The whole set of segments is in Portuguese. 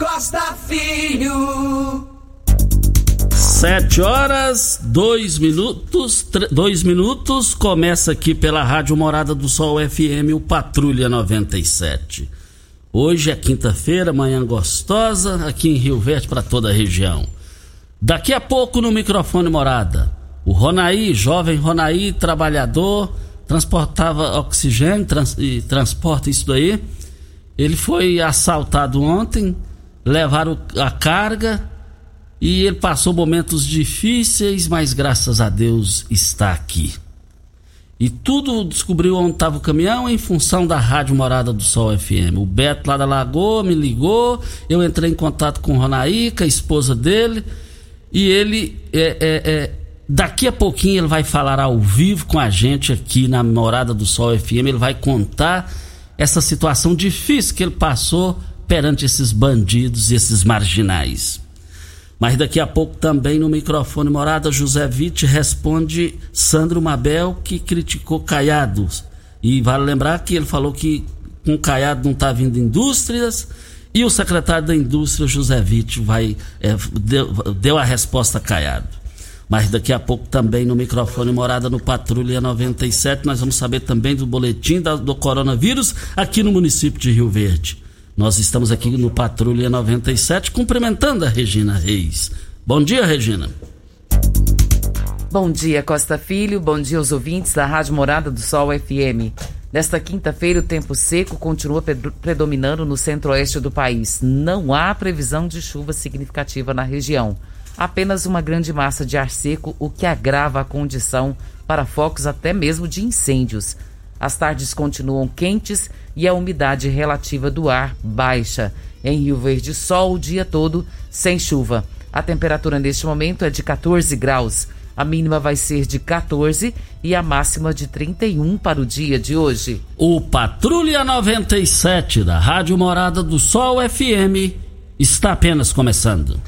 Costa Filho. Sete horas, dois minutos, dois minutos, começa aqui pela Rádio Morada do Sol FM, o Patrulha 97. Hoje é quinta-feira, manhã gostosa, aqui em Rio Verde para toda a região. Daqui a pouco no microfone Morada, o Ronaí, jovem Ronaí, trabalhador, transportava oxigênio trans, e transporta isso daí. Ele foi assaltado ontem, levaram a carga e ele passou momentos difíceis, mas graças a Deus está aqui. E tudo descobriu onde estava o caminhão em função da Rádio Morada do Sol FM. O Beto lá da Lagoa me ligou, eu entrei em contato com Ronaíca, a esposa dele, e ele é, é, é, daqui a pouquinho ele vai falar ao vivo com a gente aqui na Morada do Sol FM. Ele vai contar essa situação difícil que ele passou perante esses bandidos e esses marginais. Mas daqui a pouco também no microfone Morada, José Vitti responde Sandro Mabel, que criticou Caiado. E vale lembrar que ele falou que com Caiado não está vindo indústrias. E o secretário da Indústria, José Vitti, vai, é, deu, deu a resposta a Caiado. Mas daqui a pouco também no microfone Morada no Patrulha 97, nós vamos saber também do boletim do coronavírus aqui no município de Rio Verde. Nós estamos aqui no Patrulha 97 cumprimentando a Regina Reis. Bom dia, Regina. Bom dia, Costa Filho. Bom dia aos ouvintes da Rádio Morada do Sol FM. Nesta quinta-feira, o tempo seco continua predominando no centro-oeste do país. Não há previsão de chuva significativa na região. Apenas uma grande massa de ar seco, o que agrava a condição para focos até mesmo de incêndios. As tardes continuam quentes e a umidade relativa do ar baixa. Em Rio Verde, sol o dia todo, sem chuva. A temperatura neste momento é de 14 graus. A mínima vai ser de 14 e a máxima de 31 para o dia de hoje. O Patrulha 97 da Rádio Morada do Sol FM está apenas começando.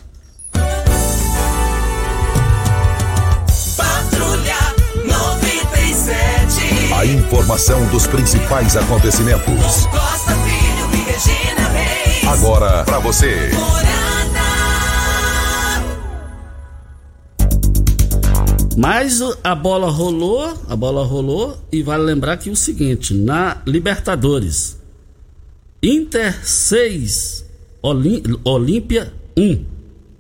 Informação dos principais acontecimentos. Agora para você. Mas a bola rolou, a bola rolou e vale lembrar que o seguinte, na Libertadores, Inter 6, Olímpia 1.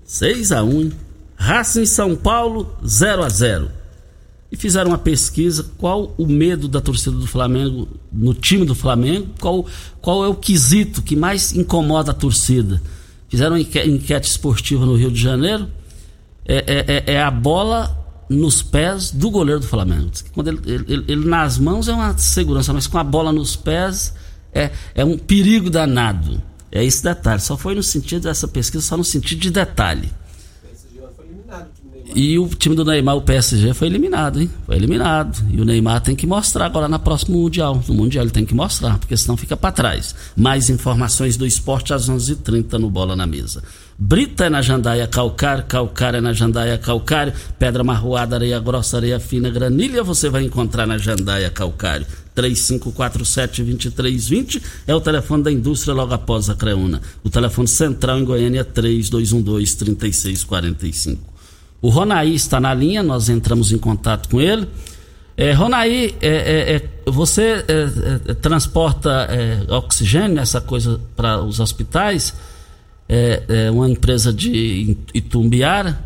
6 a 1. Racing São Paulo 0 a 0 e fizeram uma pesquisa qual o medo da torcida do Flamengo no time do Flamengo, qual, qual é o quesito que mais incomoda a torcida. Fizeram uma enquete, esportiva no Rio de Janeiro, é, é, é, é a bola nos pés do goleiro do Flamengo. Quando ele, ele, ele, nas mãos é uma segurança, mas com a bola nos pés é, é um perigo danado. É esse detalhe. Só foi no sentido dessa pesquisa, só no sentido de detalhe. E o time do Neymar, o PSG, foi eliminado, hein? Foi eliminado. E o Neymar tem que mostrar agora na próxima Mundial. No Mundial ele tem que mostrar, porque senão fica para trás. Mais informações do esporte às 11:30 h 30 no Bola na Mesa. Brita é na jandaia calcário, calcário é na jandaia calcário, pedra marroada, areia grossa, areia fina, granilha você vai encontrar na jandaia calcário. 3547-2320 é o telefone da indústria logo após a Creuna. O telefone central em Goiânia é 3212-3645. O Ronaí está na linha, nós entramos em contato com ele. É, Ronaí, é, é, é você é, é, transporta oxigênio, essa coisa para os hospitais? é, uma empresa de Itumbiara.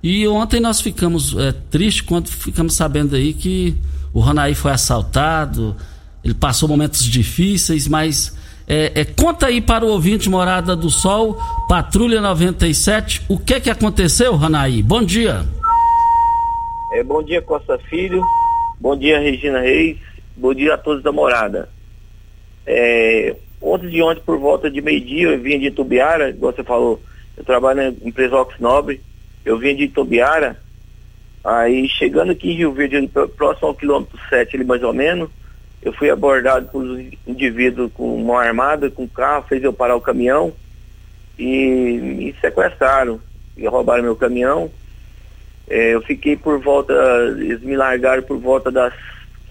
E ontem nós ficamos tristes quando ficamos sabendo aí que o Ronaí foi assaltado, ele passou momentos difíceis, mas é, é, conta aí para o ouvinte Morada do Sol, Patrulha 97, o que que aconteceu, Ronaí? Bom dia. É, bom dia, Costa Filho. Bom dia, Regina Reis. Bom dia a todos da Morada. É, Ontem de ontem, por volta de meio-dia, eu vinha de Itubiara, igual você falou, eu trabalho na empresa Ox Nobre, eu vinha de Itubiara, aí chegando aqui em Rio Verde, próximo ao quilômetro 7, ali mais ou menos, eu fui abordado por um indivíduo com mão armada, com carro, fez eu parar o caminhão e me sequestraram e roubaram meu caminhão. É, eu fiquei por volta, eles me largaram por volta das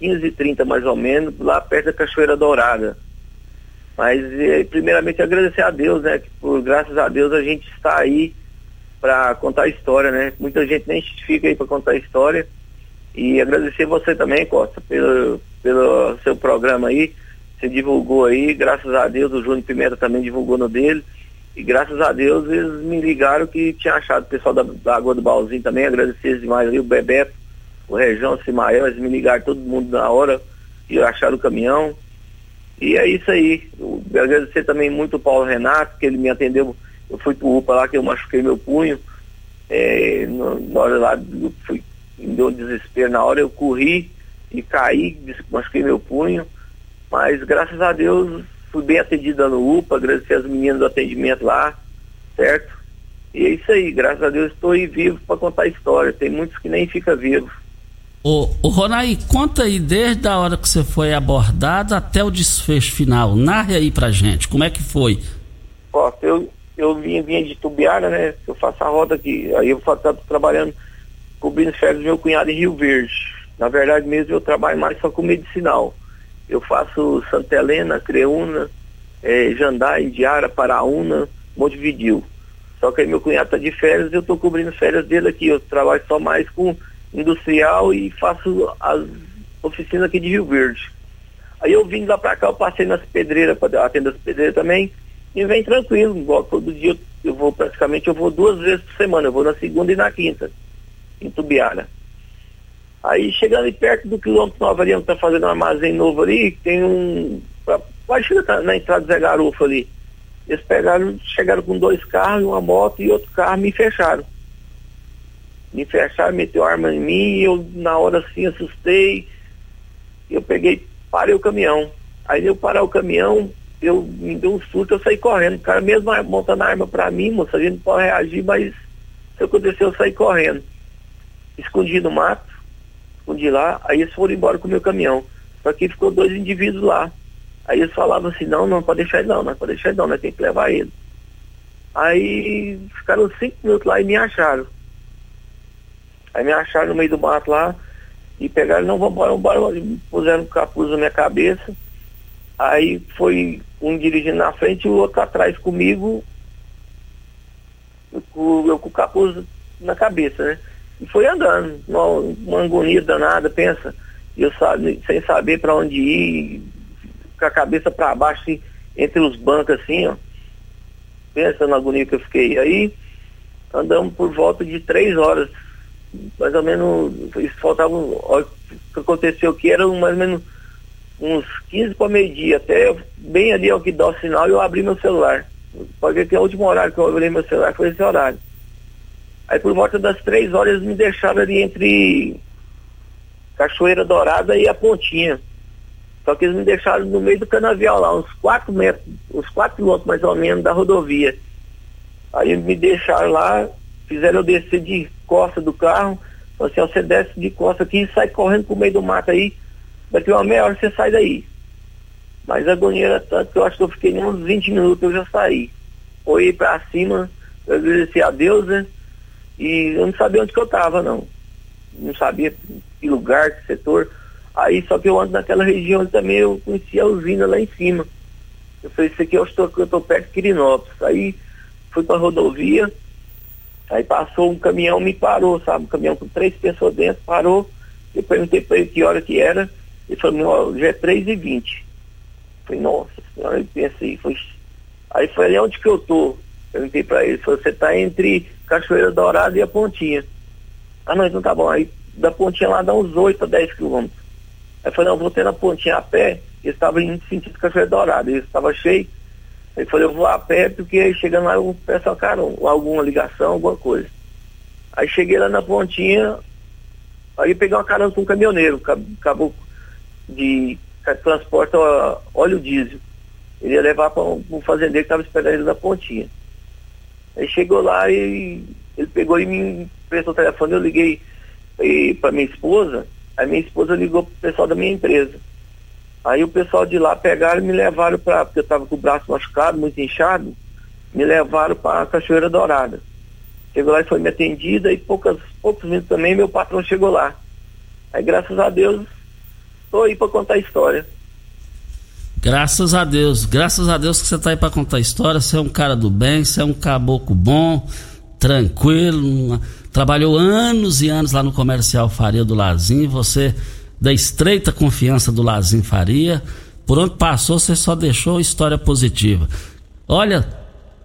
15h30 mais ou menos, lá perto da Cachoeira Dourada. Mas, eh, primeiramente, agradecer a Deus, né? Que por graças a Deus a gente está aí para contar a história, né? Muita gente nem fica aí para contar a história. E agradecer você também, Costa, pelo, pelo seu programa aí. Você divulgou aí, graças a Deus, o Júnior Pimenta também divulgou no dele. E graças a Deus eles me ligaram que tinha achado o pessoal da, da Água do Balzinho também, agradecer demais ali, o Bebeto, o Região, o Simael, eles me ligaram todo mundo na hora e acharam o caminhão. E é isso aí. Eu agradecer também muito o Paulo Renato, que ele me atendeu. Eu fui pro UPA lá que eu machuquei meu punho. É, na hora lá, fui, me deu um desespero. Na hora eu corri e caí, machuquei meu punho. Mas graças a Deus fui bem atendida no UPA, agradecer as meninas do atendimento lá, certo? E é isso aí, graças a Deus estou aí vivo para contar a história. Tem muitos que nem ficam vivos. Ô, ô conta aí desde a hora que você foi abordado até o desfecho final. Narre aí pra gente, como é que foi? Ó, eu, eu vinha, vinha de Tubiara, né? Eu faço a roda aqui. Aí eu faço, trabalhando, cobrindo férias do meu cunhado em Rio Verde. Na verdade mesmo eu trabalho mais só com medicinal. Eu faço Santa Helena, Creúna, é, Jandai, Indiara, Paraúna, Montevidil. Só que aí meu cunhado tá de férias e eu tô cobrindo férias dele aqui. Eu trabalho só mais com industrial e faço as oficinas aqui de Rio Verde. Aí eu vim lá para cá, eu passei nas pedreiras, para atender as pedreiras também, e vem tranquilo, igual todo dia eu vou praticamente, eu vou duas vezes por semana, eu vou na segunda e na quinta, em Tubiara. Aí chegando ali perto do quilômetro Nova ali, onde tá fazendo um armazém novo ali, tem um. Pode chegar na entrada do Zé Garofa ali. Eles pegaram, chegaram com dois carros, uma moto e outro carro me fecharam me fecharam, meteu arma em mim, eu na hora assim assustei, eu peguei, parei o caminhão. Aí eu parar o caminhão, eu me deu um susto, eu saí correndo. O cara mesmo montando a arma pra mim, moça, a gente não pode reagir, mas se aconteceu, eu saí correndo. Escondi no mato, escondi lá, aí eles foram embora com o meu caminhão. Só que ficou dois indivíduos lá. Aí eles falavam assim, não, não pode deixar não, não pode deixar não, nós temos que levar ele. Aí ficaram cinco minutos lá e me acharam. Aí me acharam no meio do mato lá e pegaram, não, vamos embora, puseram um capuz na minha cabeça. Aí foi um dirigindo na frente e o outro atrás comigo, com, eu com o capuz na cabeça, né? E foi andando, uma, uma agonia danada, pensa. Eu sabe, sem saber para onde ir, com a cabeça para baixo, assim, entre os bancos assim, ó. Pensa na agonia que eu fiquei. Aí andamos por volta de três horas mais ou menos, isso faltava, o que aconteceu que era mais ou menos uns 15 para meio-dia, até bem ali ao que dá o sinal, eu abri meu celular. Pode ver que é o último horário que eu abri meu celular foi esse horário. Aí por volta das três horas eles me deixaram ali entre Cachoeira Dourada e a Pontinha. Só que eles me deixaram no meio do canavial lá, uns quatro metros, uns quatro quilômetros mais ou menos da rodovia. Aí me deixaram lá, fizeram eu descer de costa do carro, falaram assim, ó, você desce de costa aqui e sai correndo pro meio do mato aí, daqui uma meia hora você sai daí. Mas a agonia era tanto que eu acho que eu fiquei uns 20 minutos, eu já saí. Olhei pra cima, eu agradeci a Deus, né? E eu não sabia onde que eu tava, não. Não sabia que lugar, que setor. Aí só que eu ando naquela região também, eu conheci a usina lá em cima. Eu falei, isso aqui eu estou, eu estou perto de Quirinópolis. Aí fui para a rodovia, aí passou um caminhão, me parou, sabe? Um caminhão com três pessoas dentro, parou. Eu perguntei para ele que hora que era. Ele falou, já é 3 e 20 Falei, nossa senhora, eu pensei, foi... aí foi ali onde que eu tô. Perguntei para ele, falou, você está entre Cachoeira Dourada e a Pontinha. Ah não, então tá bom. Aí da Pontinha lá dá uns 8 a 10 quilômetros. Aí eu falei, não, vou ter na Pontinha a pé, e estava indo sentido Cachoeira Dourada, ele estava cheio. Aí falei, eu vou a pé, porque chegando lá eu peço uma carona, alguma ligação, alguma coisa. Aí cheguei lá na Pontinha, aí peguei uma carona com um caminhoneiro, acabou de transporta óleo diesel. Ele ia levar para um fazendeiro que estava esperando ele na pontinha. Aí chegou lá e ele pegou e me prestou o telefone, eu liguei para minha esposa, aí minha esposa ligou para o pessoal da minha empresa. Aí o pessoal de lá pegaram e me levaram para, porque eu estava com o braço machucado, muito inchado, me levaram para a Cachoeira Dourada. Chegou lá e foi me atendida e poucas, poucos minutos também meu patrão chegou lá. Aí graças a Deus Estou aí para contar a história. Graças a Deus, graças a Deus que você está aí para contar história. Você é um cara do bem, você é um caboclo bom, tranquilo. Trabalhou anos e anos lá no comercial Faria do Lazim. Você da estreita confiança do Lazim Faria. Por onde passou, você só deixou história positiva. Olha,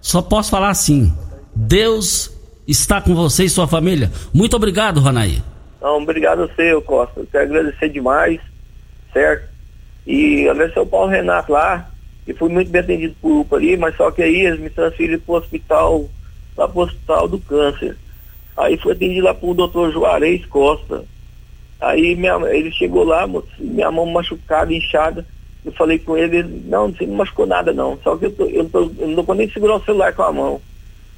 só posso falar assim: Deus está com você e sua família. Muito obrigado, Ronaí. Não, obrigado a você, Costa. Eu quero agradecer demais certo? E agradecer o Paulo Renato lá, que fui muito bem atendido por UPA ali, mas só que aí eles me transferiram para o hospital, lá para o hospital do câncer. Aí foi atendido lá o doutor Juarez Costa. Aí minha, ele chegou lá, minha mão machucada, inchada. Eu falei com ele, não, você não machucou nada não, só que eu, tô, eu, tô, não vou nem segurar o celular com a mão.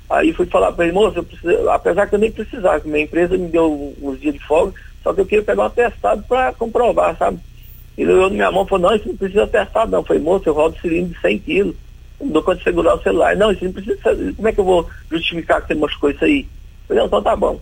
Aí fui falar para ele, moço, preciso, apesar que eu nem precisava, que minha empresa me deu uns dias de folga, só que eu queria pegar um atestado para comprovar, sabe? Ele olhou na minha mão e falou, não, isso não precisa testar não. Eu falei, moço, eu rodo cilindro de 100 quilos. Não dou conta de segurar o celular. Não, isso não precisa, como é que eu vou justificar que você machucou isso aí? Eu falei, não, então tá bom.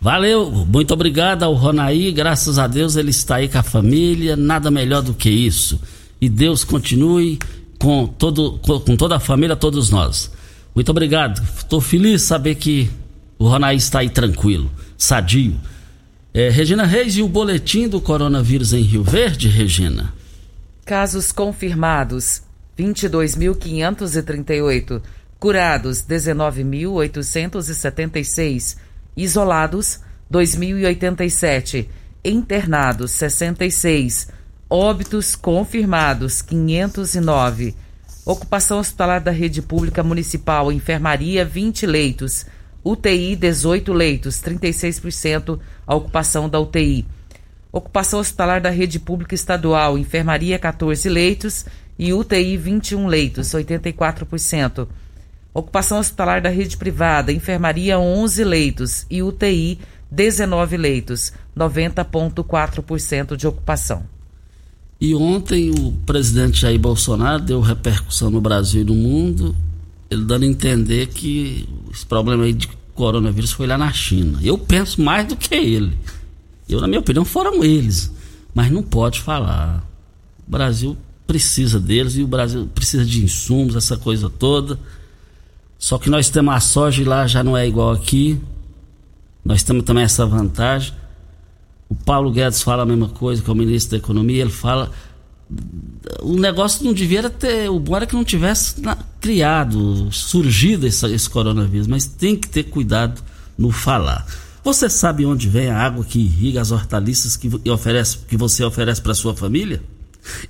Valeu, muito obrigado ao Ronaí, graças a Deus ele está aí com a família, nada melhor do que isso. E Deus continue com, todo, com toda a família, todos nós. Muito obrigado, estou feliz de saber que o Ronaí está aí tranquilo, sadio. É, Regina Reis e o boletim do coronavírus em Rio Verde, Regina. Casos confirmados: 22.538. Curados: 19.876. Isolados: 2.087. Internados: 66. Óbitos confirmados: 509. Ocupação hospitalar da rede pública municipal, enfermaria 20 leitos. UTI 18 leitos, 36% a ocupação da UTI. Ocupação hospitalar da rede pública estadual, enfermaria 14 leitos e UTI 21 leitos, 84%. Ocupação hospitalar da rede privada, enfermaria 11 leitos e UTI 19 leitos, 90,4% de ocupação. E ontem o presidente Jair Bolsonaro deu repercussão no Brasil e no mundo ele dando a entender que esse problema aí de coronavírus foi lá na China. Eu penso mais do que ele. Eu, na minha opinião, foram eles. Mas não pode falar. O Brasil precisa deles e o Brasil precisa de insumos, essa coisa toda. Só que nós temos a soja lá já não é igual aqui. Nós temos também essa vantagem. O Paulo Guedes fala a mesma coisa que é o ministro da Economia. Ele fala o negócio não devia ter. O bom era que não tivesse na, criado, surgido esse, esse coronavírus, mas tem que ter cuidado no falar. Você sabe onde vem a água que irriga as hortaliças que, oferece, que você oferece para sua família?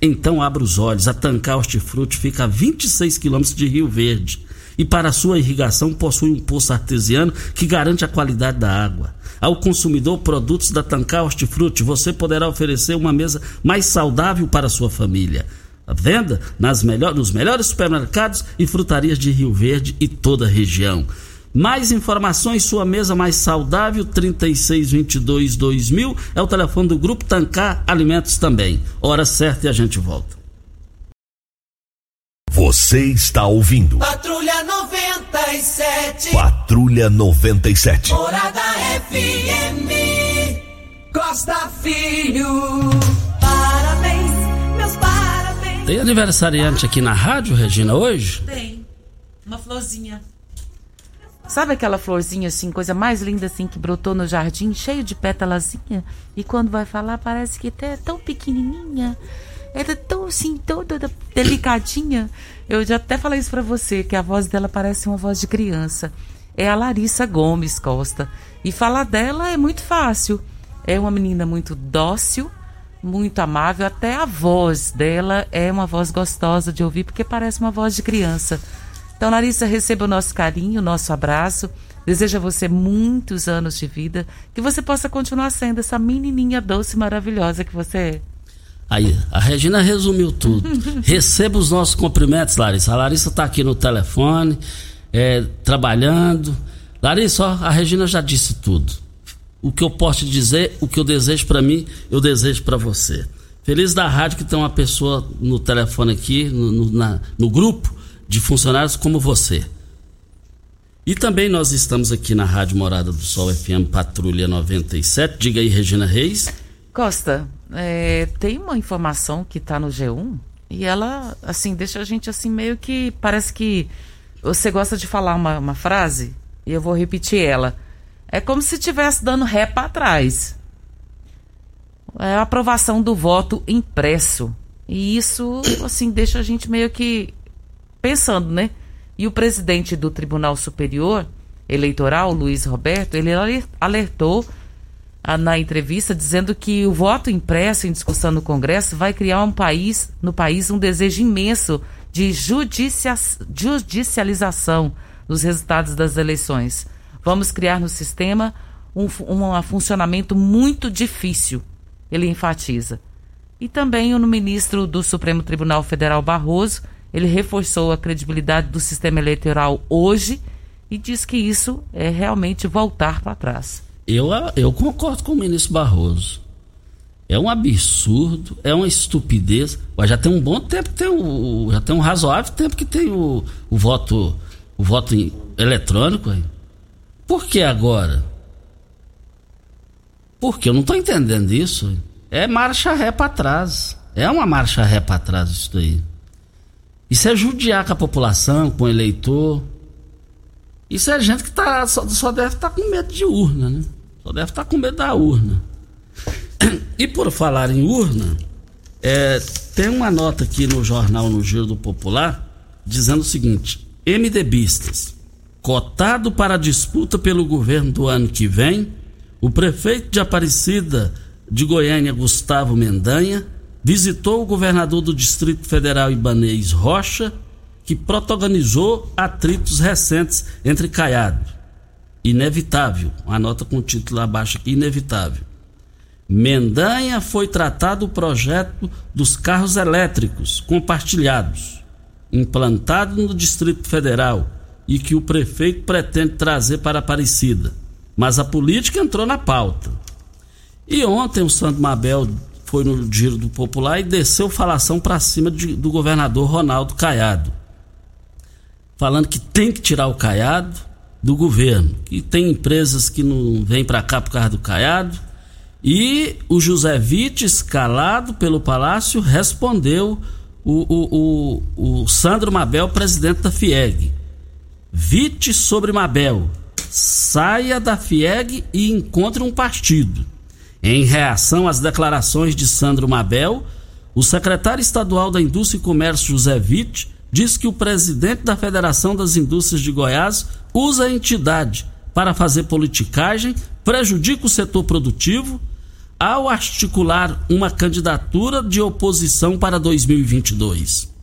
Então abra os olhos. A Tancar Hortifruti fica a 26 quilômetros de Rio Verde e para sua irrigação possui um poço artesiano que garante a qualidade da água. Ao consumidor produtos da Tancar Hortifruti, você poderá oferecer uma mesa mais saudável para sua família. A venda nas melhor, nos melhores supermercados e frutarias de Rio Verde e toda a região. Mais informações, sua mesa mais saudável, 3622-2000, é o telefone do Grupo Tancar Alimentos também. Hora certa e a gente volta. Você está ouvindo. Patrulha 97. Patrulha 97. Morada FM. Costa Filho. Parabéns, meus parabéns. Tem aniversariante aqui na rádio, Regina, hoje? Tem. Uma florzinha. Sabe aquela florzinha assim, coisa mais linda assim que brotou no jardim, cheio de pétalazinha? E quando vai falar parece que até é tão pequenininha. Ela é tão assim, toda delicadinha. Eu já até falei isso pra você, que a voz dela parece uma voz de criança. É a Larissa Gomes Costa. E falar dela é muito fácil. É uma menina muito dócil, muito amável. Até a voz dela é uma voz gostosa de ouvir, porque parece uma voz de criança. Então, Larissa, receba o nosso carinho, o nosso abraço. Desejo a você muitos anos de vida, que você possa continuar sendo essa menininha doce e maravilhosa que você é. Aí, a Regina resumiu tudo. Receba os nossos cumprimentos, Larissa. A Larissa está aqui no telefone, é, trabalhando. Larissa, ó, a Regina já disse tudo. O que eu posso te dizer, o que eu desejo para mim, eu desejo para você. Feliz da rádio que tem uma pessoa no telefone aqui, no, no, na, no grupo, de funcionários como você. E também nós estamos aqui na Rádio Morada do Sol FM Patrulha 97. Diga aí, Regina Reis. Costa, é, tem uma informação que está no G1 e ela, assim, deixa a gente assim meio que. Parece que você gosta de falar uma, uma frase e eu vou repetir ela. É como se estivesse dando ré para trás. É a aprovação do voto impresso. E isso, assim, deixa a gente meio que pensando, né? E o presidente do Tribunal Superior Eleitoral, Luiz Roberto, ele alertou na entrevista dizendo que o voto impresso em discussão no Congresso vai criar um país, no país um desejo imenso de judicia, judicialização dos resultados das eleições. Vamos criar no sistema um, um funcionamento muito difícil, ele enfatiza. E também o ministro do Supremo Tribunal Federal Barroso ele reforçou a credibilidade do sistema eleitoral hoje e diz que isso é realmente voltar para trás. Eu, eu concordo com o ministro Barroso. É um absurdo, é uma estupidez. Mas já tem um bom tempo tem o. Já tem um razoável tempo que tem o, o voto o voto eletrônico. Por que agora? Porque eu não estou entendendo isso. É marcha ré para trás. É uma marcha ré para trás isso aí. Isso é judiar com a população, com o eleitor. Isso é gente que tá, só, só deve estar tá com medo de urna, né? Só deve estar tá com medo da urna. E por falar em urna, é, tem uma nota aqui no jornal No Giro do Popular dizendo o seguinte: MDBistas, cotado para disputa pelo governo do ano que vem, o prefeito de Aparecida de Goiânia, Gustavo Mendanha, visitou o governador do Distrito Federal Ibanês Rocha, que protagonizou atritos recentes entre Caiado. Inevitável, uma nota com o título abaixo aqui, inevitável. Mendanha foi tratado o projeto dos carros elétricos compartilhados, implantado no Distrito Federal e que o prefeito pretende trazer para Aparecida. Mas a política entrou na pauta. E ontem o Santo Mabel foi no Giro do Popular e desceu falação para cima de, do governador Ronaldo Caiado. Falando que tem que tirar o Caiado do governo, que tem empresas que não vêm para cá por causa do Caiado. E o José Witt, escalado pelo Palácio, respondeu o, o, o, o Sandro Mabel, presidente da FIEG. Witt sobre Mabel. Saia da FIEG e encontre um partido. Em reação às declarações de Sandro Mabel, o secretário estadual da Indústria e Comércio, José Witt, diz que o presidente da Federação das Indústrias de Goiás usa a entidade para fazer politicagem, prejudica o setor produtivo, ao articular uma candidatura de oposição para 2022.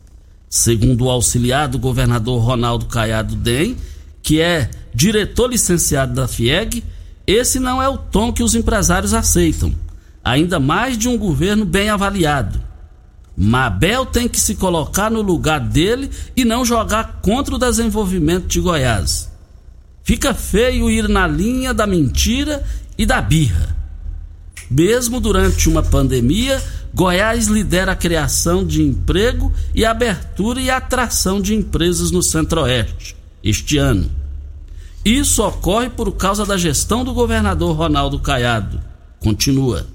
Segundo o auxiliar do governador Ronaldo Caiado Dem, que é diretor licenciado da FIEG, esse não é o tom que os empresários aceitam, ainda mais de um governo bem avaliado. Mabel tem que se colocar no lugar dele e não jogar contra o desenvolvimento de Goiás. Fica feio ir na linha da mentira e da birra. Mesmo durante uma pandemia, Goiás lidera a criação de emprego e abertura e atração de empresas no Centro-Oeste este ano. Isso ocorre por causa da gestão do governador Ronaldo Caiado. Continua.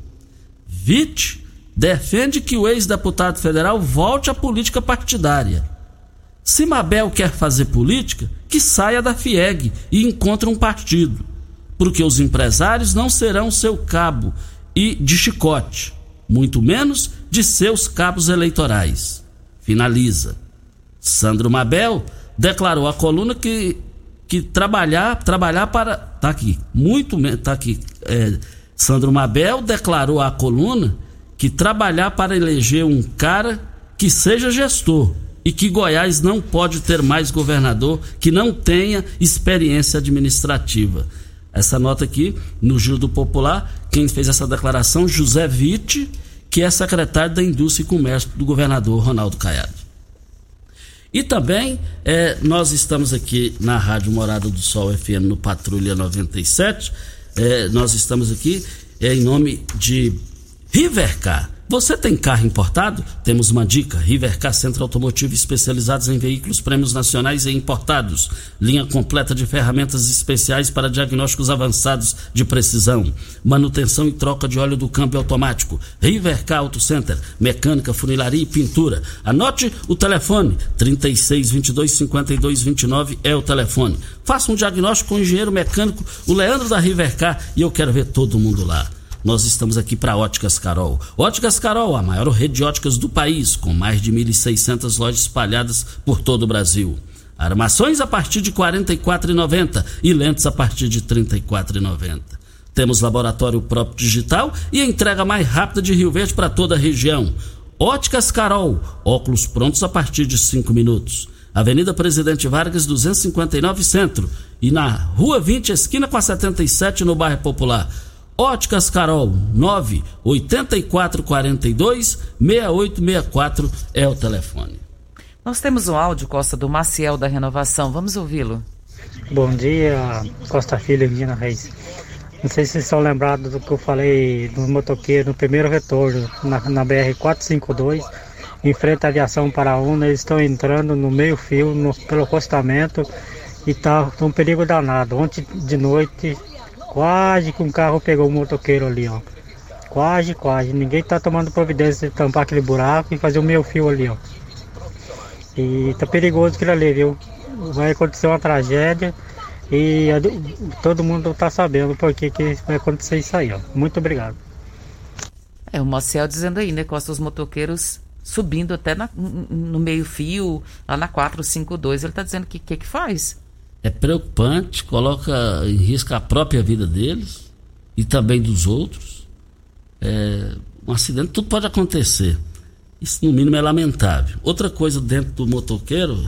Vite defende que o ex-deputado federal volte à política partidária. Se Mabel quer fazer política, que saia da FIEG e encontre um partido, porque os empresários não serão seu cabo e de chicote, muito menos de seus cabos eleitorais. Finaliza. Sandro Mabel declarou à coluna que, que trabalhar trabalhar para tá aqui muito tá aqui é, Sandro Mabel declarou à coluna que trabalhar para eleger um cara que seja gestor e que Goiás não pode ter mais governador que não tenha experiência administrativa. Essa nota aqui, no Giro do Popular, quem fez essa declaração, José Vitti, que é secretário da Indústria e Comércio do governador Ronaldo Caiado. E também é, nós estamos aqui na Rádio Morada do Sol FM no Patrulha 97. É, nós estamos aqui é, em nome de Rivercar. Você tem carro importado? Temos uma dica: Rivercar Centro Automotivo especializados em veículos prêmios nacionais e importados. Linha completa de ferramentas especiais para diagnósticos avançados de precisão. Manutenção e troca de óleo do câmbio automático. Rivercar Auto Center. Mecânica, funilaria e pintura. Anote o telefone: 36 22 52 29 é o telefone. Faça um diagnóstico com o engenheiro mecânico, o Leandro da Rivercar, e eu quero ver todo mundo lá nós estamos aqui para Óticas Carol. Óticas Carol, a maior rede de óticas do país, com mais de 1.600 lojas espalhadas por todo o Brasil. Armações a partir de R$ 44,90 e lentes a partir de R$ 34,90. Temos laboratório próprio digital e entrega mais rápida de Rio Verde para toda a região. Óticas Carol, óculos prontos a partir de 5 minutos. Avenida Presidente Vargas, 259 Centro. E na Rua 20, esquina com a 77, no bairro Popular. Óticas Carol, 9 8442 6864 é o telefone. Nós temos um áudio, Costa, do Maciel da Renovação. Vamos ouvi-lo. Bom dia, Costa Filho e Regina Reis. Não sei se vocês estão lembrados do que eu falei do motoqueiro no primeiro retorno na, na BR-452, em frente à aviação Paraúna. Eles estão entrando no meio-fio, pelo acostamento, e tá um perigo danado. Ontem de noite Quase que um carro pegou o motoqueiro ali, ó. Quase, quase. Ninguém tá tomando providência de tampar aquele buraco e fazer o meio fio ali, ó. E tá perigoso aquilo ali, viu? Vai acontecer uma tragédia e todo mundo tá sabendo por que, que vai acontecer isso aí, ó. Muito obrigado. É, o Marcel dizendo aí, né, com os motoqueiros subindo até na, no meio fio, lá na 452, ele tá dizendo que que que faz? É preocupante, coloca em risco a própria vida deles e também dos outros. É, um acidente, tudo pode acontecer. Isso, no mínimo, é lamentável. Outra coisa dentro do motoqueiro,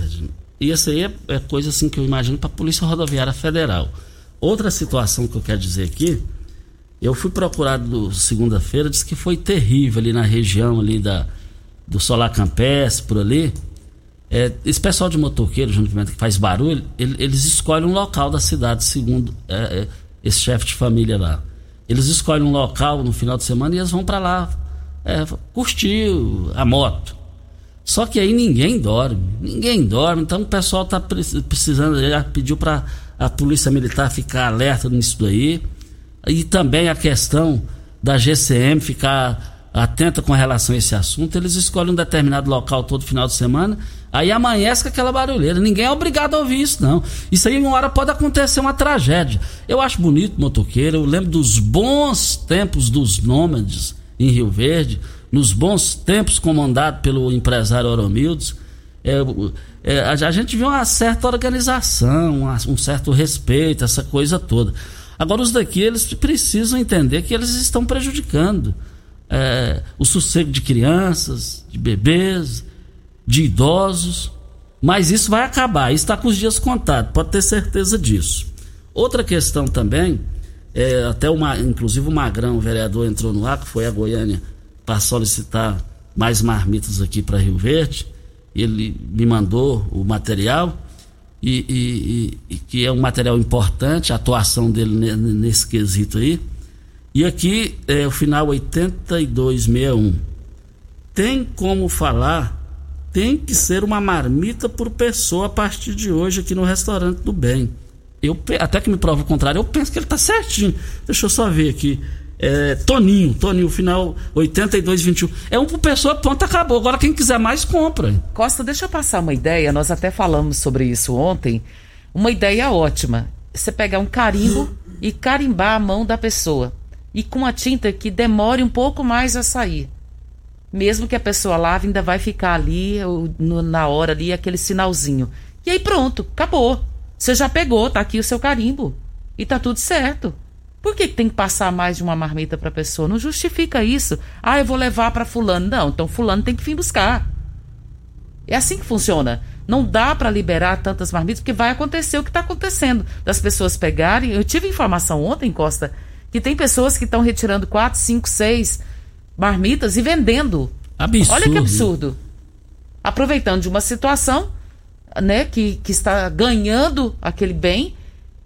e essa aí é, é coisa assim que eu imagino para a Polícia Rodoviária Federal. Outra situação que eu quero dizer aqui, eu fui procurado segunda-feira, disse que foi terrível ali na região ali da, do Solar Campestre, por ali é, esse pessoal de motoqueiro, que faz barulho, ele, eles escolhem um local da cidade, segundo é, é, esse chefe de família lá. Eles escolhem um local no final de semana e eles vão para lá é, curtir a moto. Só que aí ninguém dorme, ninguém dorme, então o pessoal está precisando, já pediu para a polícia militar ficar alerta nisso daí. E também a questão da GCM ficar atenta com relação a esse assunto. Eles escolhem um determinado local todo final de semana Aí amanhece com aquela barulheira. Ninguém é obrigado a ouvir isso, não. Isso aí, uma hora pode acontecer uma tragédia. Eu acho bonito motoqueiro. Eu lembro dos bons tempos dos nômades em Rio Verde, nos bons tempos comandado pelo empresário Oromildes. É, é, a, a, gente viu uma certa organização, um certo respeito, essa coisa toda. Agora, os daqui, eles precisam entender que eles estão prejudicando é, o sossego de crianças, de bebês de idosos, mas isso vai acabar, isso está com os dias contados, pode ter certeza disso. Outra questão também, é, até uma, inclusive o Magrão, o vereador, entrou no ar, que foi a Goiânia, para solicitar mais marmitas aqui para Rio Verde. Ele me mandou o material, e, e, e, que é um material importante, a atuação dele nesse quesito aí. E aqui é o final 8261. Tem como falar, tem que ser uma marmita por pessoa a partir de hoje aqui no restaurante do bem. Eu, até que me prova o contrário, eu penso que ele está certinho. Deixa eu só ver aqui. É, Toninho, Toninho, final 8221. É um por pessoa, ponto, acabou. Agora quem quiser mais, compra. Costa, deixa eu passar uma ideia. Nós até falamos sobre isso ontem. Uma ideia ótima. Você pegar um carimbo e carimbar a mão da pessoa. E com a tinta que demore um pouco mais a sair. Mesmo que a pessoa lave, ainda vai ficar ali, na hora ali, aquele sinalzinho. E aí pronto, acabou. Você já pegou, tá aqui o seu carimbo. E tá tudo certo. Por que tem que passar mais de uma marmita para a pessoa? Não justifica isso. Ah, eu vou levar para fulano. Não, então fulano tem que vir buscar. É assim que funciona. Não dá para liberar tantas marmitas, porque vai acontecer o que está acontecendo. Das pessoas pegarem. Eu tive informação ontem, Costa, que tem pessoas que estão retirando quatro, cinco, seis marmitas e vendendo. Absurdo. Olha que absurdo. Aproveitando de uma situação né, que, que está ganhando aquele bem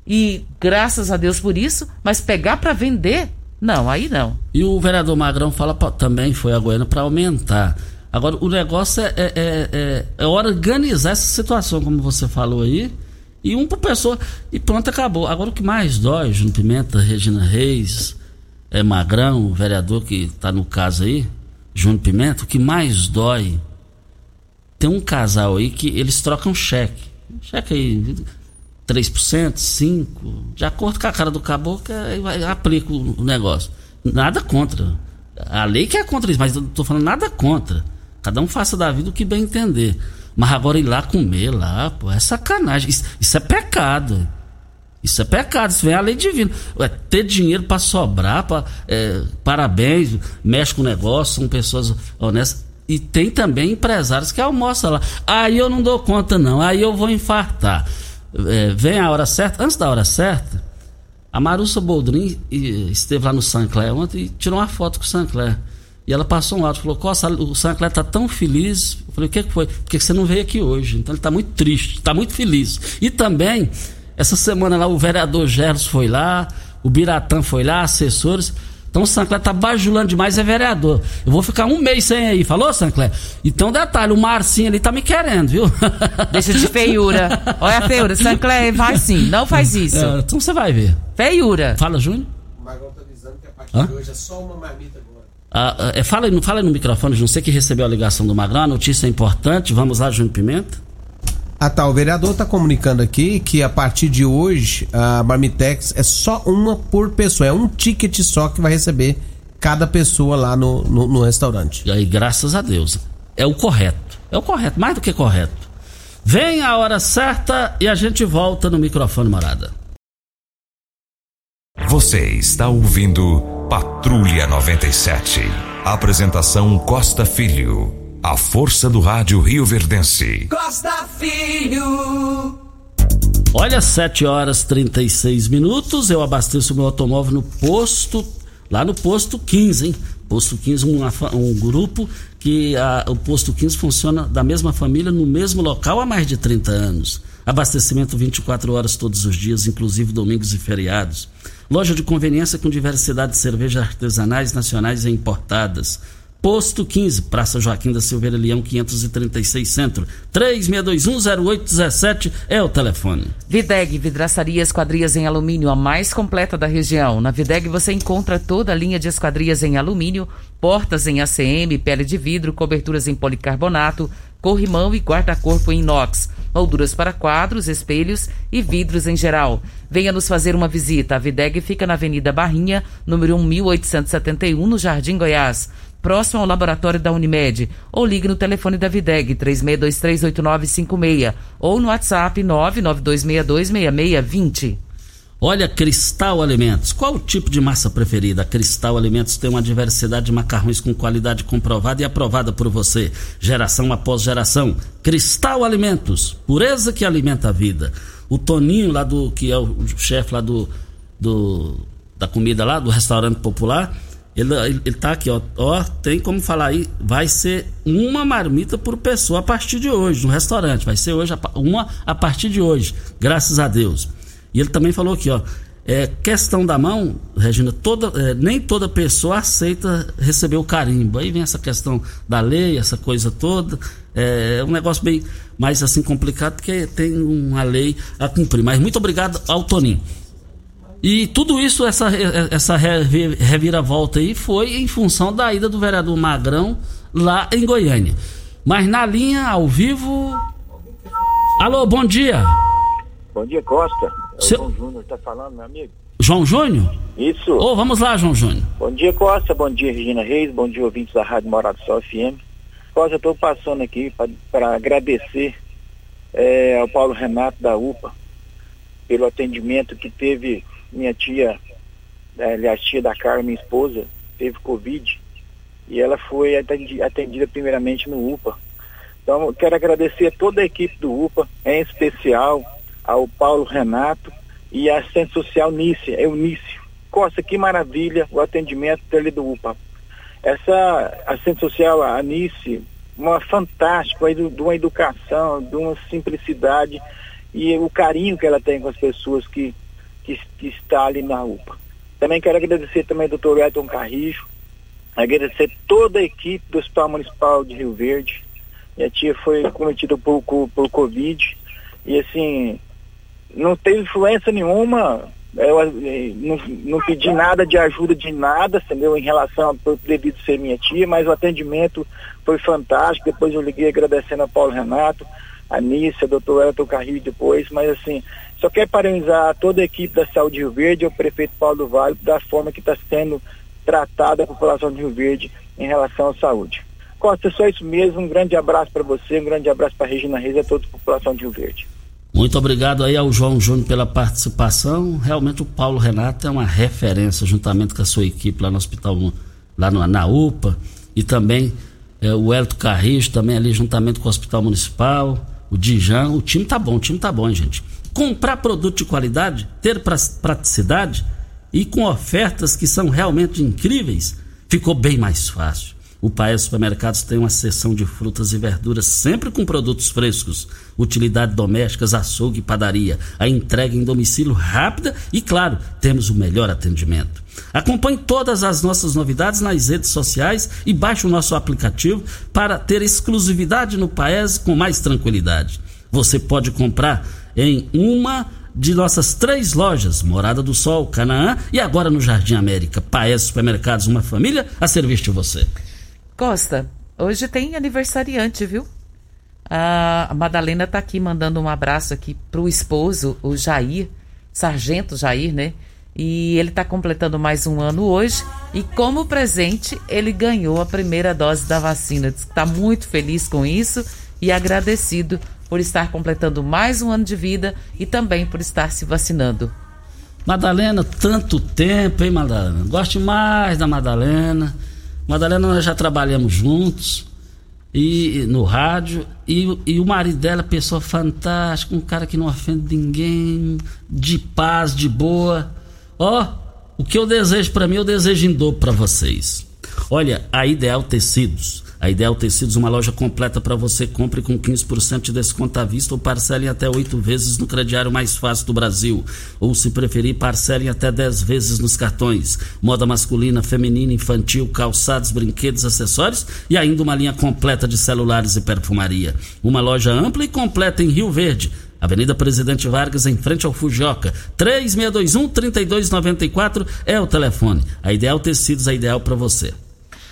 e graças a Deus por isso, mas pegar para vender, não, aí não. E o vereador Magrão fala pra, também, foi a Goiânia, para aumentar. Agora, o negócio é, é, é, é, organizar essa situação, como você falou aí, e um por pessoa, e pronto, acabou. Agora, o que mais dói, Júnior Pimenta, Regina Reis, é Magrão, o vereador que está no caso aí, Júnior Pimenta, o que mais dói tem um casal aí que eles trocam cheque. Cheque aí, 3%, 5%, de acordo com a cara do caboclo, aí aplica o negócio. Nada contra. A lei que é contra isso, mas eu tô falando nada contra. Cada um faça da vida o que bem entender. Mas agora ir lá comer lá, pô, é sacanagem. Isso, isso é pecado. Isso é pecado, isso vem a lei divina. É, ter dinheiro para sobrar, pra, é, parabéns, mexe com o negócio, são pessoas honestas. E tem também empresários que almoçam lá. Aí eu não dou conta, não. Aí eu vou infartar. É, vem a hora certa. Antes da hora certa, a Marussa Boldrin esteve lá no Sancler ontem e tirou uma foto com o Sancler. E ela passou um lado falou: Costa, o Sancler está tão feliz. Eu falei: O que, que foi? Porque você não veio aqui hoje. Então ele está muito triste, está muito feliz. E também, essa semana lá, o vereador Gerson foi lá, o Biratã foi lá, assessores. Então o Sancler tá bajulando demais, é vereador. Eu vou ficar um mês sem aí, falou, Sancler? Então, detalhe, o Marcinho ali tá me querendo, viu? Deixa de feiura. Olha a feiura, Sancler, vai sim, não faz isso. É, então você vai ver. Feiura. Fala, Júnior. O Magrão tá dizendo que a partir Hã? de hoje é só uma marmita agora. Ah, ah é, fala, fala no microfone, não sei que recebeu a ligação do Magrão, a notícia é importante. Vamos lá, Júnior Pimenta. Ah tá, o vereador está comunicando aqui que a partir de hoje a Marmitex é só uma por pessoa, é um ticket só que vai receber cada pessoa lá no, no, no restaurante. E aí, graças a Deus, é o correto, é o correto, mais do que correto. Vem a hora certa e a gente volta no microfone morada. Você está ouvindo Patrulha 97. Apresentação Costa Filho. A força do rádio Rio Verdense. Costa Filho. Olha, 7 horas 36 minutos. Eu abasteço meu automóvel no posto, lá no posto 15, hein? Posto 15, um, um grupo que a, o posto 15 funciona da mesma família no mesmo local há mais de 30 anos. Abastecimento 24 horas todos os dias, inclusive domingos e feriados. Loja de conveniência com diversidade de cervejas artesanais, nacionais e importadas Posto 15, Praça Joaquim da Silveira Leão, 536 Centro. 36210817 é o telefone. Videg, vidraçaria esquadrias em alumínio, a mais completa da região. Na Videg você encontra toda a linha de esquadrias em alumínio, portas em ACM, pele de vidro, coberturas em policarbonato, corrimão e guarda-corpo em inox, molduras para quadros, espelhos e vidros em geral. Venha nos fazer uma visita. A Videg fica na Avenida Barrinha, número 1871, no Jardim Goiás próximo ao laboratório da Unimed, ou ligue no telefone da Videg 36238956 ou no WhatsApp 992626620. Olha, Cristal Alimentos. Qual o tipo de massa preferida? A Cristal Alimentos tem uma diversidade de macarrões com qualidade comprovada e aprovada por você, geração após geração. Cristal Alimentos, pureza que alimenta a vida. O Toninho, lá do que é o chefe lá do, do da comida lá, do restaurante popular, ele, ele, ele tá aqui, ó, ó, tem como falar aí, vai ser uma marmita por pessoa a partir de hoje, no restaurante. Vai ser hoje uma a partir de hoje, graças a Deus. E ele também falou aqui, ó, é, questão da mão, Regina, toda, é, nem toda pessoa aceita receber o carimbo. Aí vem essa questão da lei, essa coisa toda. É, é um negócio bem mais assim complicado porque tem uma lei a cumprir. Mas muito obrigado ao Toninho. E tudo isso, essa, essa reviravolta aí, foi em função da ida do vereador Magrão lá em Goiânia. Mas na linha, ao vivo. Alô, bom dia. Bom dia, Costa. É Seu... João Júnior está falando, meu amigo. João Júnior? Isso. Ô, oh, vamos lá, João Júnior. Bom dia, Costa. Bom dia, Regina Reis. Bom dia, ouvintes da Rádio Morado Sol FM. Costa, eu estou passando aqui para agradecer é, ao Paulo Renato da UPA pelo atendimento que teve minha tia, é, aliás, tia da Carmen, minha esposa, teve Covid e ela foi atendida, primeiramente no UPA. Então, quero agradecer a toda a equipe do UPA, em especial ao Paulo Renato e a assistente social Nícia, Eunício. Costa, que maravilha o atendimento dele do UPA. Essa assistente social, a Nícia, uma fantástica, de uma educação, de uma simplicidade e o carinho que ela tem com as pessoas que que, que está ali na UPA. Também quero agradecer também ao doutor Elton Carrijo, agradecer toda a equipe do Hospital Municipal de Rio Verde. Minha tia foi cometida por, por, Covid e assim, não teve influência nenhuma, eu, eu não, não, pedi nada de ajuda de nada, entendeu? Em relação a devido ser minha tia, mas o atendimento foi fantástico. Depois eu liguei agradecendo a Paulo Renato, a Nícia, doutor Elton Carrilho depois, mas assim, só quero parabenizar toda a equipe da Saúde de Rio Verde e o prefeito Paulo do Vale da forma que está sendo tratada a população de Rio Verde em relação à saúde. Costa, só isso mesmo. Um grande abraço para você, um grande abraço para Regina Reis e a toda a população de Rio Verde. Muito obrigado aí ao João Júnior pela participação. Realmente o Paulo Renato é uma referência, juntamente com a sua equipe lá no hospital, lá no, na UPA, e também é, o Elton Carrijo, também ali juntamente com o Hospital Municipal, o Dijan. O time tá bom, o time tá bom, gente comprar produto de qualidade, ter praticidade e com ofertas que são realmente incríveis, ficou bem mais fácil. O Paes Supermercados tem uma seção de frutas e verduras sempre com produtos frescos, utilidades domésticas, açougue e padaria. A entrega em domicílio rápida e, claro, temos o melhor atendimento. Acompanhe todas as nossas novidades nas redes sociais e baixe o nosso aplicativo para ter exclusividade no Paes com mais tranquilidade. Você pode comprar em uma de nossas três lojas, Morada do Sol, Canaã e agora no Jardim América. Paes Supermercados, uma família a servir de você. Costa, hoje tem aniversariante, viu? A Madalena está aqui mandando um abraço aqui pro esposo, o Jair, Sargento Jair, né? E ele está completando mais um ano hoje. E como presente, ele ganhou a primeira dose da vacina. Diz que está muito feliz com isso e agradecido por estar completando mais um ano de vida e também por estar se vacinando. Madalena, tanto tempo, hein, Madalena? Gosto mais da Madalena. Madalena, nós já trabalhamos juntos e no rádio e, e o marido dela, pessoa fantástica, um cara que não ofende ninguém, de paz, de boa. Ó, oh, o que eu desejo para mim, eu desejo em dobro para vocês. Olha, a Ideal Tecidos a Ideal Tecidos, uma loja completa para você. Compre com 15% de desconto à vista ou parcele até oito vezes no crediário mais fácil do Brasil. Ou, se preferir, parcele até 10 vezes nos cartões. Moda masculina, feminina, infantil, calçados, brinquedos, acessórios e ainda uma linha completa de celulares e perfumaria. Uma loja ampla e completa em Rio Verde. Avenida Presidente Vargas, em frente ao Fujioka. 3621-3294 é o telefone. A Ideal Tecidos é ideal para você.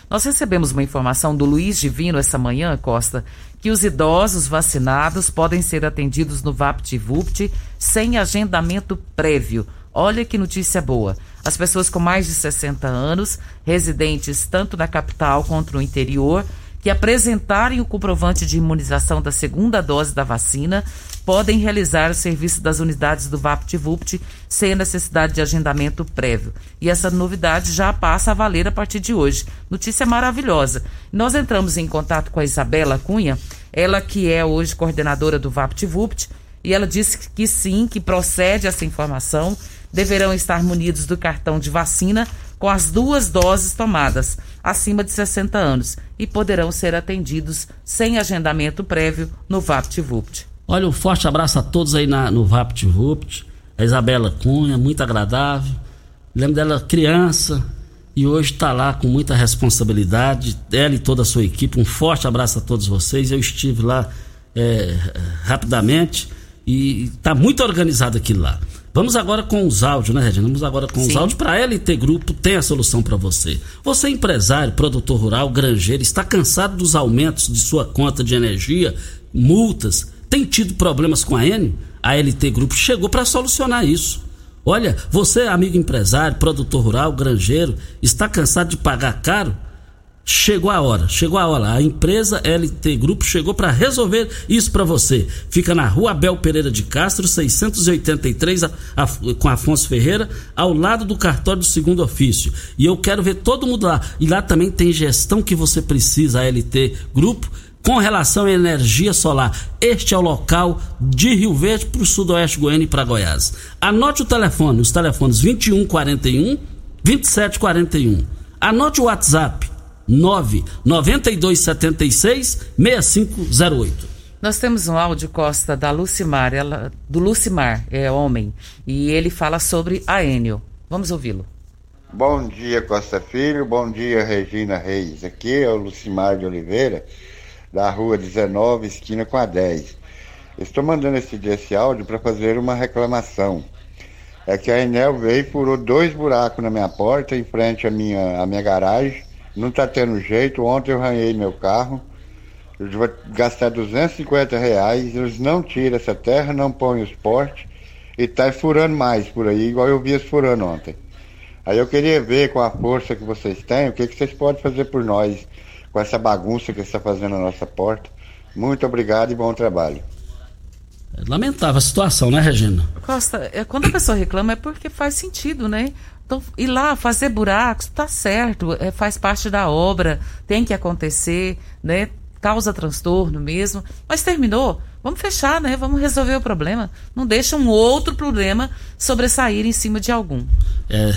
Nós recebemos uma informação do Luiz Divino essa manhã, Costa, que os idosos vacinados podem ser atendidos no VaptVupt sem agendamento prévio. Olha que notícia boa. As pessoas com mais de 60 anos, residentes tanto na capital quanto no interior, que apresentarem o comprovante de imunização da segunda dose da vacina podem realizar o serviço das unidades do VaptVupt sem necessidade de agendamento prévio. E essa novidade já passa a valer a partir de hoje. Notícia maravilhosa. Nós entramos em contato com a Isabela Cunha, ela que é hoje coordenadora do VaptVupt, e ela disse que sim, que procede essa informação. Deverão estar munidos do cartão de vacina com as duas doses tomadas, acima de 60 anos, e poderão ser atendidos sem agendamento prévio no VaptVupt. Olha, um forte abraço a todos aí na, no VaptVupt. A Isabela Cunha, muito agradável. Lembro dela criança e hoje está lá com muita responsabilidade. Ela e toda a sua equipe. Um forte abraço a todos vocês. Eu estive lá é, rapidamente e está muito organizado aquilo lá. Vamos agora com os áudios, né, Regina? Vamos agora com Sim. os áudios. Para a LT Grupo tem a solução para você. Você, empresário, produtor rural, granjeiro, está cansado dos aumentos de sua conta de energia, multas tem tido problemas com a N, a LT Grupo chegou para solucionar isso. Olha, você, amigo empresário, produtor rural, granjeiro, está cansado de pagar caro? Chegou a hora, chegou a hora. A empresa LT Grupo chegou para resolver isso para você. Fica na rua Abel Pereira de Castro, 683, a, a, com Afonso Ferreira, ao lado do cartório do segundo ofício. E eu quero ver todo mundo lá. E lá também tem gestão que você precisa, a LT Grupo com relação à energia solar. Este é o local de Rio Verde para o sudoeste goiano e para Goiás. Anote o telefone, os telefones 2141 2741. Anote o WhatsApp 99276 6508. Nós temos um áudio, Costa, da Lucimar, ela, do Lucimar, é homem, e ele fala sobre a Enio. Vamos ouvi-lo. Bom dia, Costa Filho. Bom dia, Regina Reis. Aqui é o Lucimar de Oliveira da rua 19, esquina com a 10. Estou mandando esse, esse áudio para fazer uma reclamação. É que a Enel veio e furou dois buracos na minha porta, em frente à minha, à minha garagem. Não está tendo jeito. Ontem eu ranhei meu carro. Eu vou gastar 250 reais. Eles não tiram essa terra, não põem os portes. E tá furando mais por aí, igual eu vi eles furando ontem. Aí eu queria ver com a força que vocês têm, o que, que vocês podem fazer por nós com essa bagunça que está fazendo na nossa porta. Muito obrigado e bom trabalho. É lamentável a situação, né, Regina? Costa, é, quando a pessoa reclama é porque faz sentido, né? Então, ir lá fazer buracos, tá certo, é, faz parte da obra, tem que acontecer, né? Causa transtorno mesmo, mas terminou. Vamos fechar, né? Vamos resolver o problema. Não deixa um outro problema sobressair em cima de algum. É,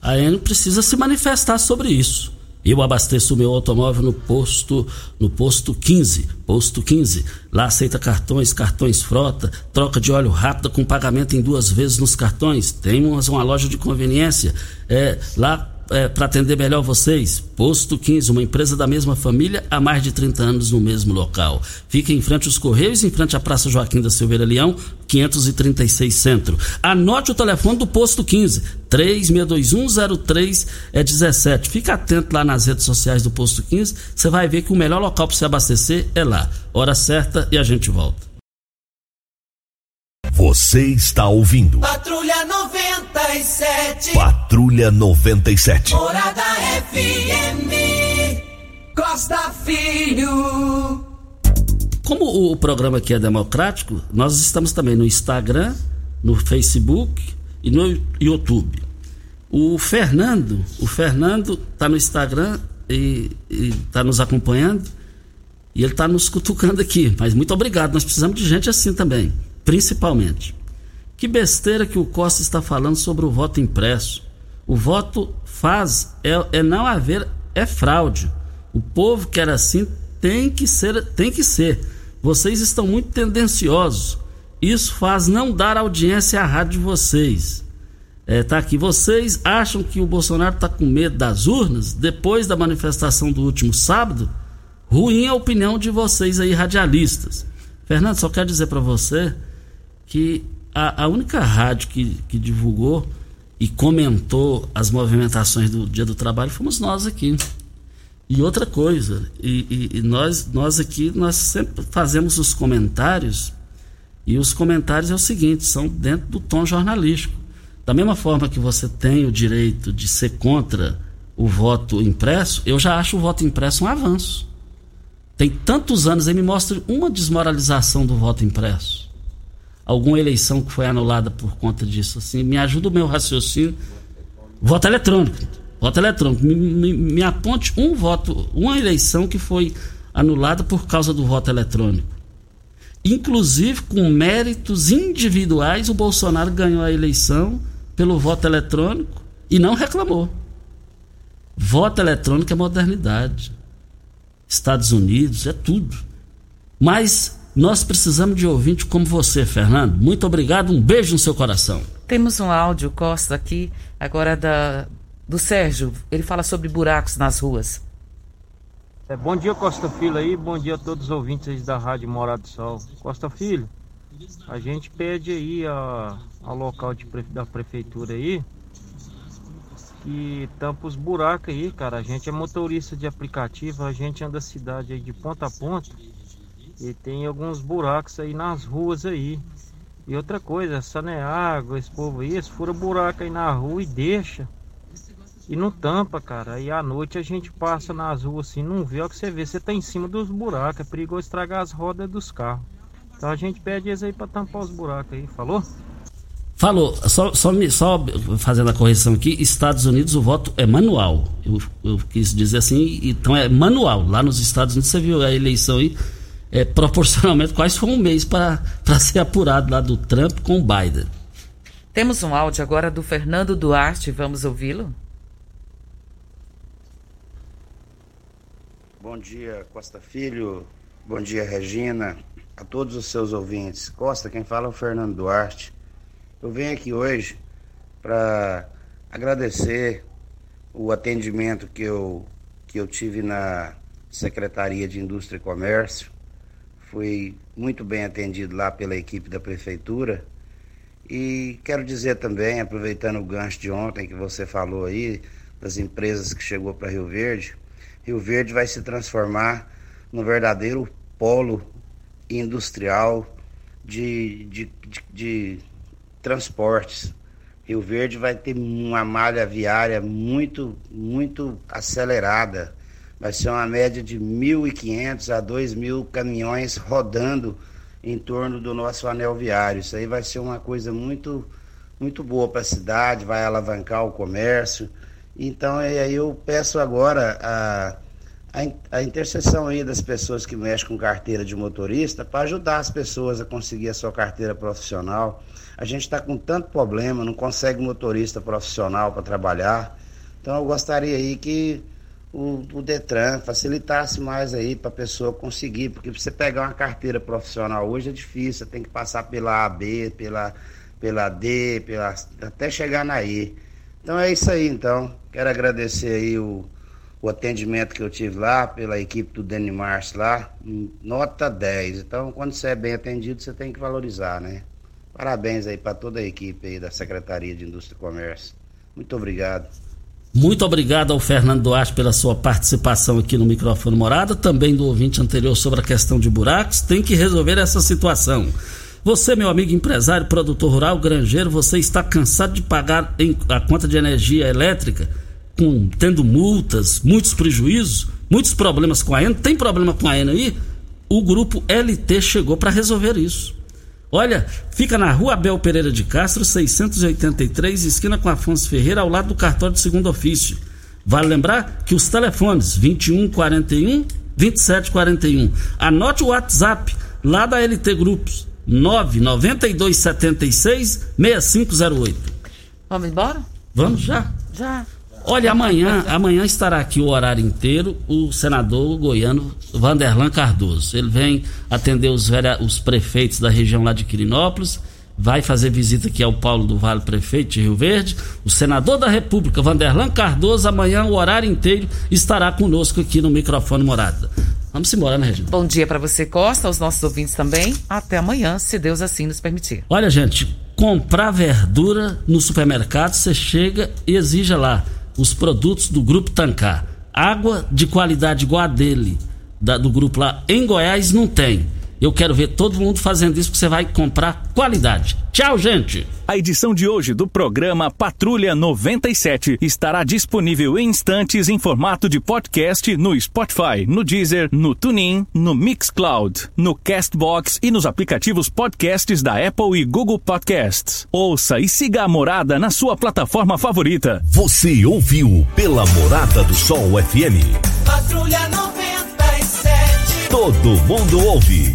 a Enio precisa se manifestar sobre isso. Eu abasteço o meu automóvel no posto, no posto 15, posto 15. Lá aceita cartões, cartões frota, troca de óleo rápida com pagamento em duas vezes nos cartões. Temos uma loja de conveniência. É, lá é, para atender melhor vocês. Posto 15, uma empresa da mesma família há mais de 30 anos no mesmo local. Fica em frente aos Correios, em frente à Praça Joaquim da Silveira Leão, 536 Centro. Anote o telefone do Posto 15, 362103 é 17. Fica atento lá nas redes sociais do Posto 15, você vai ver que o melhor local para se abastecer é lá. Hora certa e a gente volta. Você está ouvindo. Patrulha 97. Patrulha 97. Morada FM. Costa Filho. Como o programa aqui é democrático, nós estamos também no Instagram, no Facebook e no YouTube. O Fernando, o Fernando está no Instagram e está nos acompanhando e ele está nos cutucando aqui. Mas muito obrigado, nós precisamos de gente assim também principalmente. Que besteira que o Costa está falando sobre o voto impresso. O voto faz é, é não haver é fraude. O povo que era assim tem que ser, tem que ser. Vocês estão muito tendenciosos. Isso faz não dar audiência à rádio de vocês. É, tá aqui. Vocês acham que o Bolsonaro está com medo das urnas depois da manifestação do último sábado? Ruim a opinião de vocês aí, radialistas. Fernando, só quero dizer para você que a, a única rádio que, que divulgou e comentou as movimentações do Dia do Trabalho fomos nós aqui. E outra coisa, e, e, e, nós, nós aqui, nós sempre fazemos os comentários, e os comentários é o seguinte, são dentro do tom jornalístico. Da mesma forma que você tem o direito de ser contra o voto impresso, eu já acho o voto impresso um avanço. Tem tantos anos aí, me mostra uma desmoralização do voto impresso. Alguma eleição que foi anulada por conta disso. Assim, me ajuda o meu raciocínio. Voto eletrônico. Voto eletrônico. Me, me, me aponte um voto, uma eleição que foi anulada por causa do voto eletrônico. Inclusive, com méritos individuais, o Bolsonaro ganhou a eleição pelo voto eletrônico e não reclamou. Voto eletrônico é modernidade. Estados Unidos, é tudo. Mas nós precisamos de ouvinte como você, Fernando. Muito obrigado, um beijo no seu coração. Temos um áudio, Costa, aqui, agora da, do Sérgio. Ele fala sobre buracos nas ruas. É, bom dia, Costa Filho aí. Bom dia a todos os ouvintes da Rádio Morado do Sol. Costa Filho, a gente pede aí a, ao local de, da prefeitura aí que tampa os buracos aí, cara. A gente é motorista de aplicativo, a gente anda a cidade aí de ponta a ponta e tem alguns buracos aí nas ruas aí. E outra coisa, água, esse povo aí, esse fura buraco aí na rua e deixa. E não tampa, cara. Aí à noite a gente passa nas ruas assim, não vê o que você vê. Você tá em cima dos buracos, é perigoso estragar as rodas dos carros. Então a gente pede eles aí pra tampar os buracos aí, falou? Falou, só, só, só fazendo a correção aqui, Estados Unidos o voto é manual. Eu, eu, quis dizer assim, então é manual. Lá nos Estados Unidos você viu a eleição aí, é, proporcionalmente quase foi um mês para ser apurado lá do Trump com o Biden. Temos um áudio agora do Fernando Duarte, vamos ouvi-lo? Bom dia, Costa Filho. Bom dia, Regina. A todos os seus ouvintes. Costa, quem fala é o Fernando Duarte. Eu venho aqui hoje para agradecer o atendimento que eu, que eu tive na Secretaria de Indústria e Comércio. Fui muito bem atendido lá pela equipe da Prefeitura. E quero dizer também, aproveitando o gancho de ontem que você falou aí, das empresas que chegou para Rio Verde, Rio Verde vai se transformar num verdadeiro polo industrial de, de, de, de transportes. Rio Verde vai ter uma malha viária muito, muito acelerada. Vai ser uma média de 1.500 a 2.000 caminhões rodando em torno do nosso anel viário. Isso aí vai ser uma coisa muito, muito boa para a cidade, vai alavancar o comércio. Então, eu peço agora a, a, a intercessão aí das pessoas que mexem com carteira de motorista para ajudar as pessoas a conseguir a sua carteira profissional a gente está com tanto problema, não consegue motorista profissional para trabalhar. Então eu gostaria aí que o, o Detran facilitasse mais aí para a pessoa conseguir, porque você pegar uma carteira profissional hoje é difícil, você tem que passar pela AB, pela, pela D, pela, até chegar na E. Então é isso aí então. Quero agradecer aí o, o atendimento que eu tive lá pela equipe do Denimars lá, nota 10. Então, quando você é bem atendido, você tem que valorizar, né? Parabéns aí para toda a equipe aí da Secretaria de Indústria e Comércio. Muito obrigado. Muito obrigado ao Fernando Duarte pela sua participação aqui no microfone Morada, também do ouvinte anterior sobre a questão de buracos. Tem que resolver essa situação. Você, meu amigo empresário, produtor rural, granjeiro, você está cansado de pagar a conta de energia elétrica, com, tendo multas, muitos prejuízos, muitos problemas com a ENA? Tem problema com a ENA aí? O grupo LT chegou para resolver isso. Olha, fica na rua Abel Pereira de Castro, 683, esquina com Afonso Ferreira, ao lado do cartório de segundo ofício. Vale lembrar que os telefones 2141 2741. Anote o WhatsApp lá da LT Grupos 99276 6508. Vamos embora? Vamos já? Já. Olha, amanhã, amanhã estará aqui o horário inteiro o senador goiano Vanderlan Cardoso. Ele vem atender os, os prefeitos da região lá de Quirinópolis, vai fazer visita aqui ao Paulo do Vale, prefeito de Rio Verde. O senador da República, Vanderlan Cardoso, amanhã o horário inteiro estará conosco aqui no microfone Morada. Vamos embora, né, Regina? Bom dia para você, Costa, aos nossos ouvintes também. Até amanhã, se Deus assim nos permitir. Olha, gente, comprar verdura no supermercado, você chega e exija lá os produtos do Grupo Tancar. Água de qualidade igual a dele, da, do grupo lá em Goiás, não tem. Eu quero ver todo mundo fazendo isso, porque você vai comprar qualidade. Tchau, gente! A edição de hoje do programa Patrulha 97 estará disponível em instantes em formato de podcast no Spotify, no Deezer, no TuneIn, no Mixcloud, no Castbox e nos aplicativos podcasts da Apple e Google Podcasts. Ouça e siga a Morada na sua plataforma favorita. Você ouviu pela Morada do Sol FM. Patrulha 97. Todo mundo ouve,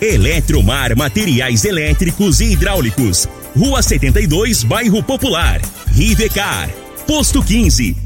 Eletromar Materiais Elétricos e Hidráulicos. Rua 72, Bairro Popular. Rivecar. Posto 15.